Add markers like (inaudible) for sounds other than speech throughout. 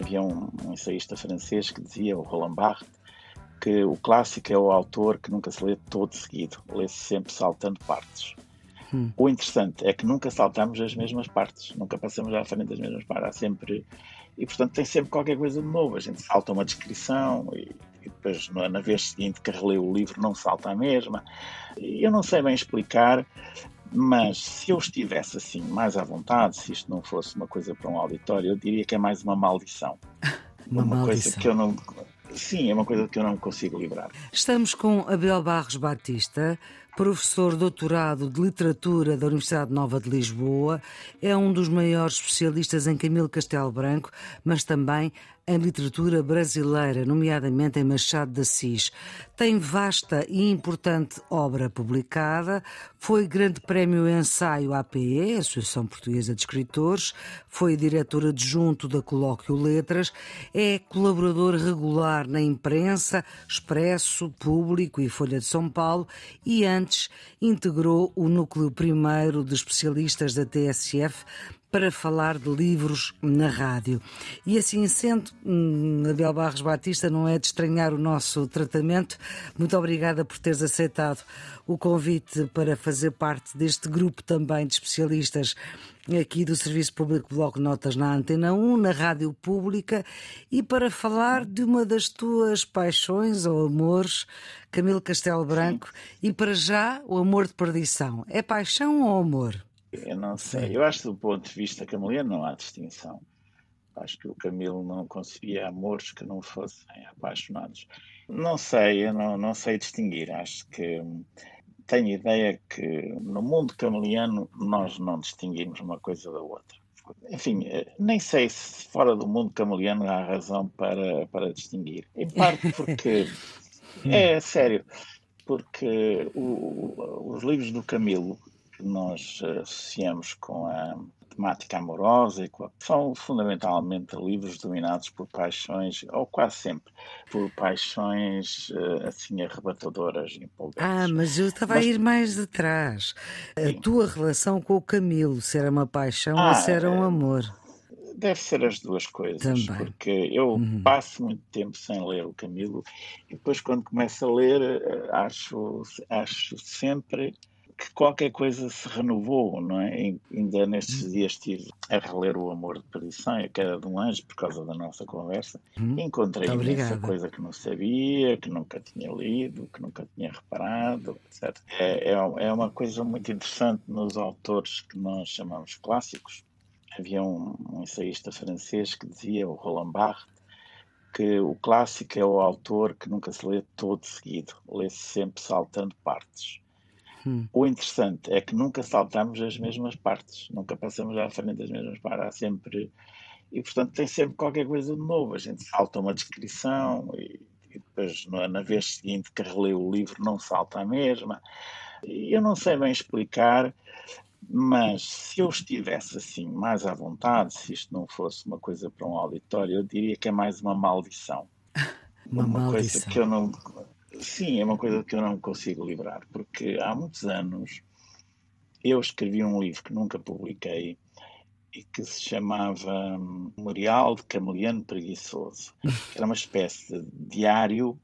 Havia um, um ensaísta francês que dizia, o Roland Barthes, que o clássico é o autor que nunca se lê todo seguido, lê-se sempre saltando partes. Hum. O interessante é que nunca saltamos as mesmas partes, nunca passamos à frente das mesmas partes. Há sempre. E portanto tem sempre qualquer coisa de novo. A gente salta uma descrição e, e depois na vez seguinte que releu o livro não salta a mesma. Eu não sei bem explicar, mas se eu estivesse assim mais à vontade, se isto não fosse uma coisa para um auditório, eu diria que é mais uma maldição. (laughs) uma, uma maldição. coisa que eu não. Sim, é uma coisa que eu não consigo livrar. Estamos com Abel Barros Batista, professor doutorado de Literatura da Universidade Nova de Lisboa, é um dos maiores especialistas em Camilo Castelo Branco, mas também em literatura brasileira, nomeadamente em Machado de Assis. Tem vasta e importante obra publicada, foi Grande Prémio Ensaio APE, Associação Portuguesa de Escritores, foi diretor adjunto da Colóquio Letras, é colaborador regular na imprensa, Expresso, Público e Folha de São Paulo e antes integrou o núcleo primeiro de especialistas da TSF para falar de livros na rádio. E assim sendo, hum, Abel Barros Batista, não é de estranhar o nosso tratamento. Muito obrigada por teres aceitado o convite para fazer parte deste grupo também de especialistas aqui do Serviço Público Bloco Notas na Antena 1, na Rádio Pública, e para falar de uma das tuas paixões ou amores, Camilo Castelo Branco, e para já o amor de perdição. É paixão ou amor? Eu não sei. Eu acho que do ponto de vista camiliano não há distinção. Acho que o Camilo não concebia amores que não fossem apaixonados. Não sei, eu não, não sei distinguir. Acho que tenho ideia que no mundo camiliano nós não distinguimos uma coisa da outra. Enfim, nem sei se fora do mundo camiliano há razão para, para distinguir. Em parte porque. (laughs) é sério. Porque o, os livros do Camilo que nós associamos com a temática amorosa e a... são fundamentalmente livros dominados por paixões, ou quase sempre, por paixões eh, assim arrebatadoras e empolgantes. Ah, mas eu estava mas... a ir mais atrás. A Sim. tua relação com o Camilo, se era uma paixão ah, ou se era um eh, amor? Deve ser as duas coisas, Também. porque eu uhum. passo muito tempo sem ler o Camilo e depois quando começo a ler eh, acho, acho sempre que qualquer coisa se renovou, não é? Ainda nestes uhum. dias estive a reler O Amor de Perdição e a Queda de um Anjo por causa da nossa conversa. Hum, Encontrei imensa coisa que não sabia, que nunca tinha lido, que nunca tinha reparado, etc. É, é, é uma coisa muito interessante nos autores que nós chamamos clássicos. Havia um, um ensaísta francês que dizia, o Roland Barthes, que o clássico é o autor que nunca se lê todo seguido, lê-se sempre saltando partes. Hum. O interessante é que nunca saltamos as mesmas partes, nunca passamos à frente das mesmas partes. Há sempre. E, portanto, tem sempre qualquer coisa de novo. A gente salta uma descrição e, e depois, na vez seguinte que releu o livro, não salta a mesma. Eu não sei bem explicar, mas se eu estivesse assim mais à vontade, se isto não fosse uma coisa para um auditório, eu diria que é mais uma maldição. uma, uma maldição. coisa que eu não Sim, é uma coisa que eu não consigo livrar, porque há muitos anos eu escrevi um livro que nunca publiquei e que se chamava Memorial de Cameliano Preguiçoso, era uma espécie de diário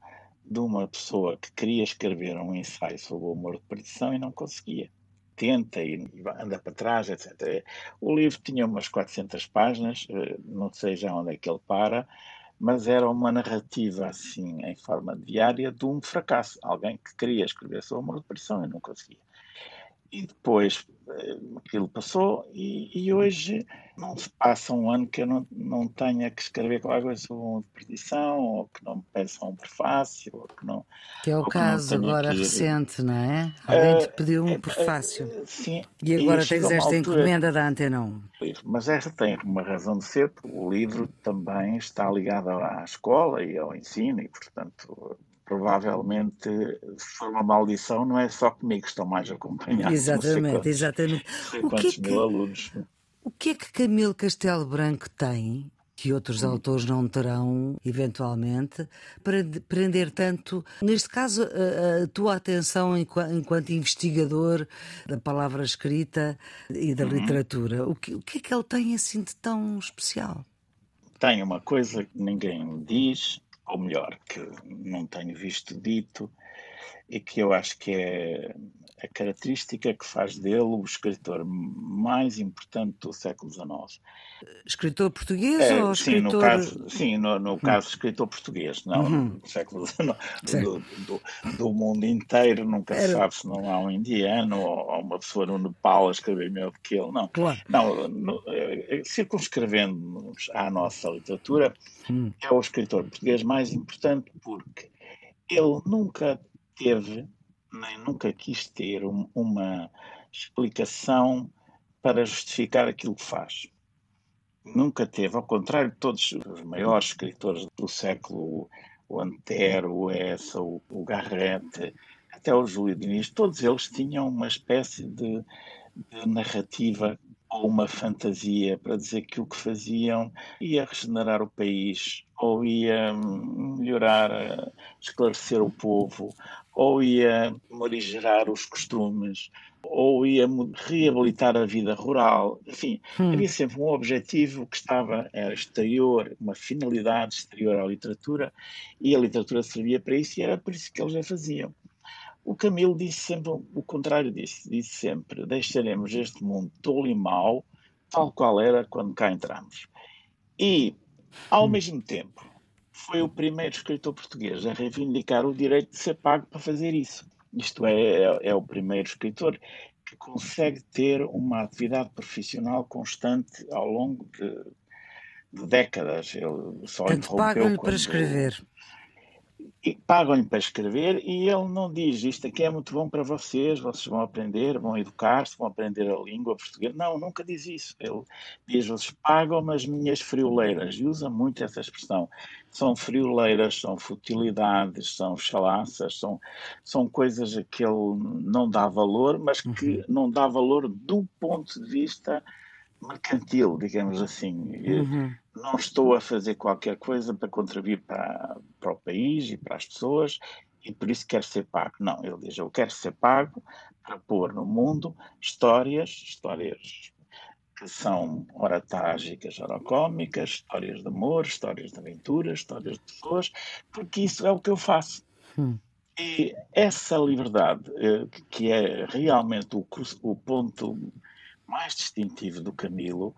de uma pessoa que queria escrever um ensaio sobre o amor de perdição e não conseguia. Tenta e anda para trás, etc. O livro tinha umas 400 páginas, eh, não sei já onde é que ele para, mas era uma narrativa assim, em forma diária, de um fracasso. Alguém que queria escrever sobre amor de pressão e não conseguia. E depois eh, aquilo passou e, e, hoje não se passa um ano que eu não, não tenha que escrever qualquer coisa sobre uma perdição ou que não me peçam um prefácio ou que não... Que é o caso agora que... recente, não é? Alguém te pediu um uh, prefácio. Uh, sim. E agora e tens esta altura... encomenda da Antena 1. Mas esta tem uma razão de ser, o livro também está ligado à escola e ao ensino e, portanto, provavelmente, se for uma maldição, não é só comigo, estão mais acompanhados. Exatamente, quantos, exatamente. o que é que, mil alunos. O que é que Camilo Castelo Branco tem que outros autores não terão, eventualmente, para prender tanto, neste caso, a, a tua atenção enquanto, enquanto, investigador da palavra escrita e da uhum. literatura. O que, o que é que ele tem assim de tão especial? Tem uma coisa que ninguém diz, ou melhor, que não tenho visto dito, e que eu acho que é a característica que faz dele o escritor mais importante do século XIX. Escritor português é, ou sim, escritor... No caso, sim, no, no caso escritor português, não uhum. do século (laughs) XIX, do, do, do, mundo inteiro, nunca Era... se sabe se não há um indiano ou, uma pessoa no Nepal a escrever melhor do que ele, não. Claro. Não, no, eh, circunscrevendo-nos à nossa literatura, hum. é o escritor português mais importante porque ele nunca teve nem nunca quis ter um, uma explicação para justificar aquilo que faz. Nunca teve, ao contrário de todos os maiores escritores do século, o Antero, o Essa, o, o Garrett, até o Júlio Diniz, todos eles tinham uma espécie de, de narrativa ou uma fantasia para dizer que o que faziam ia regenerar o país, ou ia melhorar, esclarecer o povo, ou ia morigerar os costumes, ou ia reabilitar a vida rural. Enfim, hum. havia sempre um objetivo que estava era exterior, uma finalidade exterior à literatura, e a literatura servia para isso, e era por isso que eles a faziam. O Camilo disse sempre o contrário disso, disse sempre: deixaremos este mundo tolo e mau, tal qual era quando cá entramos. E, ao hum. mesmo tempo, foi o primeiro escritor português a reivindicar o direito de ser pago para fazer isso. Isto é, é, é o primeiro escritor que consegue ter uma atividade profissional constante ao longo de, de décadas. Ele só Portanto, pagam-lhe para escrever pagam-lhe para escrever e ele não diz isto aqui é muito bom para vocês, vocês vão aprender, vão educar-se, vão aprender a língua portuguesa. Não, nunca diz isso. Ele diz, vocês pagam-me as minhas frioleiras e usa muito essa expressão. São frioleiras, são futilidades, são chalaças, são, são coisas a que ele não dá valor, mas que uhum. não dá valor do ponto de vista mercantil, digamos assim. Uhum. Não estou a fazer qualquer coisa para contribuir para, para o país e para as pessoas e por isso quero ser pago. Não, ele diz: eu quero ser pago para pôr no mundo histórias, histórias que são ora trágicas, ora cómicas, histórias de amor, histórias de aventura, histórias de pessoas, porque isso é o que eu faço. Hum. E essa liberdade, eh, que é realmente o, o ponto mais distintivo do Camilo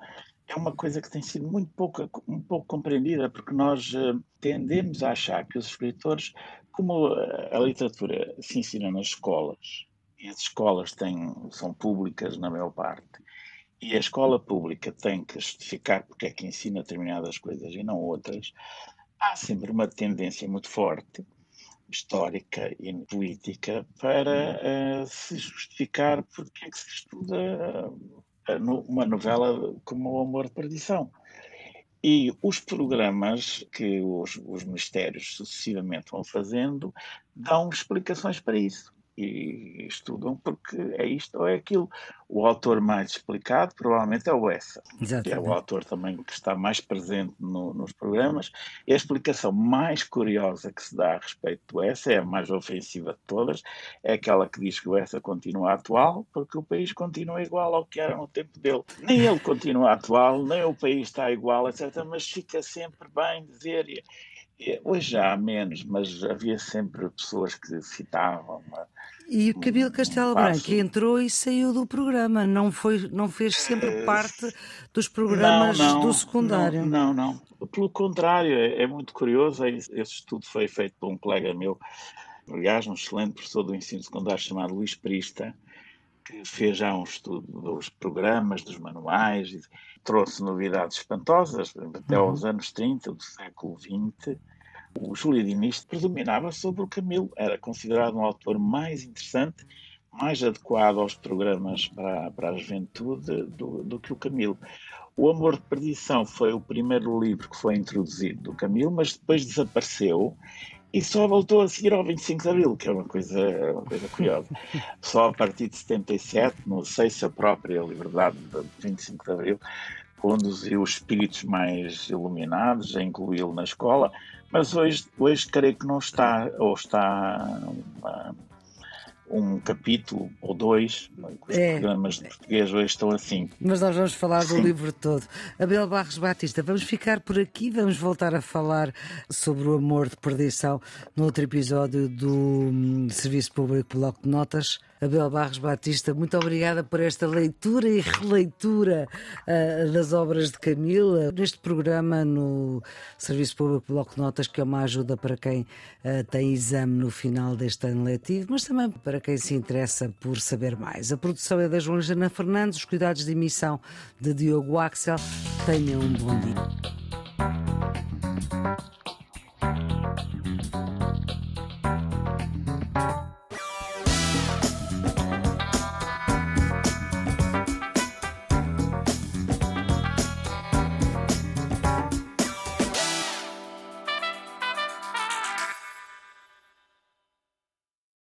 é uma coisa que tem sido muito pouco, um pouco compreendida, porque nós uh, tendemos a achar que os escritores, como a literatura se ensina nas escolas, e as escolas têm, são públicas na maior parte, e a escola pública tem que justificar porque é que ensina determinadas coisas e não outras, há sempre uma tendência muito forte histórica e política para uh, se justificar porque é que se estuda uh, uma novela como O Amor de Perdição. E os programas que os, os ministérios sucessivamente vão fazendo dão explicações para isso e estudam porque é isto ou é aquilo. O autor mais explicado provavelmente é o Essa, que é o autor também que está mais presente no, nos programas. E a explicação mais curiosa que se dá a respeito do Essa, é a mais ofensiva de todas, é aquela que diz que o Essa continua atual porque o país continua igual ao que era no tempo dele. Nem ele continua atual, nem o país está igual, etc. Mas fica sempre bem dizer hoje já há menos, mas havia sempre pessoas que citavam. Uma, e o Camilo Castelo um Branco entrou e saiu do programa, não, foi, não fez sempre eh, parte dos programas não, não, do secundário. Não, não, não. Pelo contrário, é, é muito curioso. É esse estudo foi feito por um colega meu, aliás, um excelente professor do ensino secundário chamado Luís Prista, que fez já um estudo dos programas, dos manuais, e trouxe novidades espantosas, até uhum. aos anos 30 do século XX. O Júlio Diniz predominava sobre o Camilo, era considerado um autor mais interessante, mais adequado aos programas para, para a juventude do, do que o Camilo. O Amor de Perdição foi o primeiro livro que foi introduzido do Camilo, mas depois desapareceu e só voltou a seguir ao 25 de Abril, que é uma coisa, uma coisa curiosa. (laughs) Só a partir de 77, não sei se a própria liberdade de 25 de Abril conduziu os espíritos mais iluminados a incluí-lo na escola, mas hoje, hoje creio que não está, ou está uma, um capítulo ou dois, os é. programas de português hoje estão assim. Mas nós vamos falar do Sim. livro todo. Abel Barros Batista, vamos ficar por aqui, vamos voltar a falar sobre o amor de perdição no outro episódio do hum, Serviço Público Bloco de Notas. Abel Barros Batista, muito obrigada por esta leitura e releitura uh, das obras de Camila neste programa no Serviço Público Bloco de Notas, que é uma ajuda para quem uh, tem exame no final deste ano letivo, mas também para para quem se interessa por saber mais. A produção é da Joana Jana Fernandes, os cuidados de emissão de Diogo Axel. Tenham um bom dia.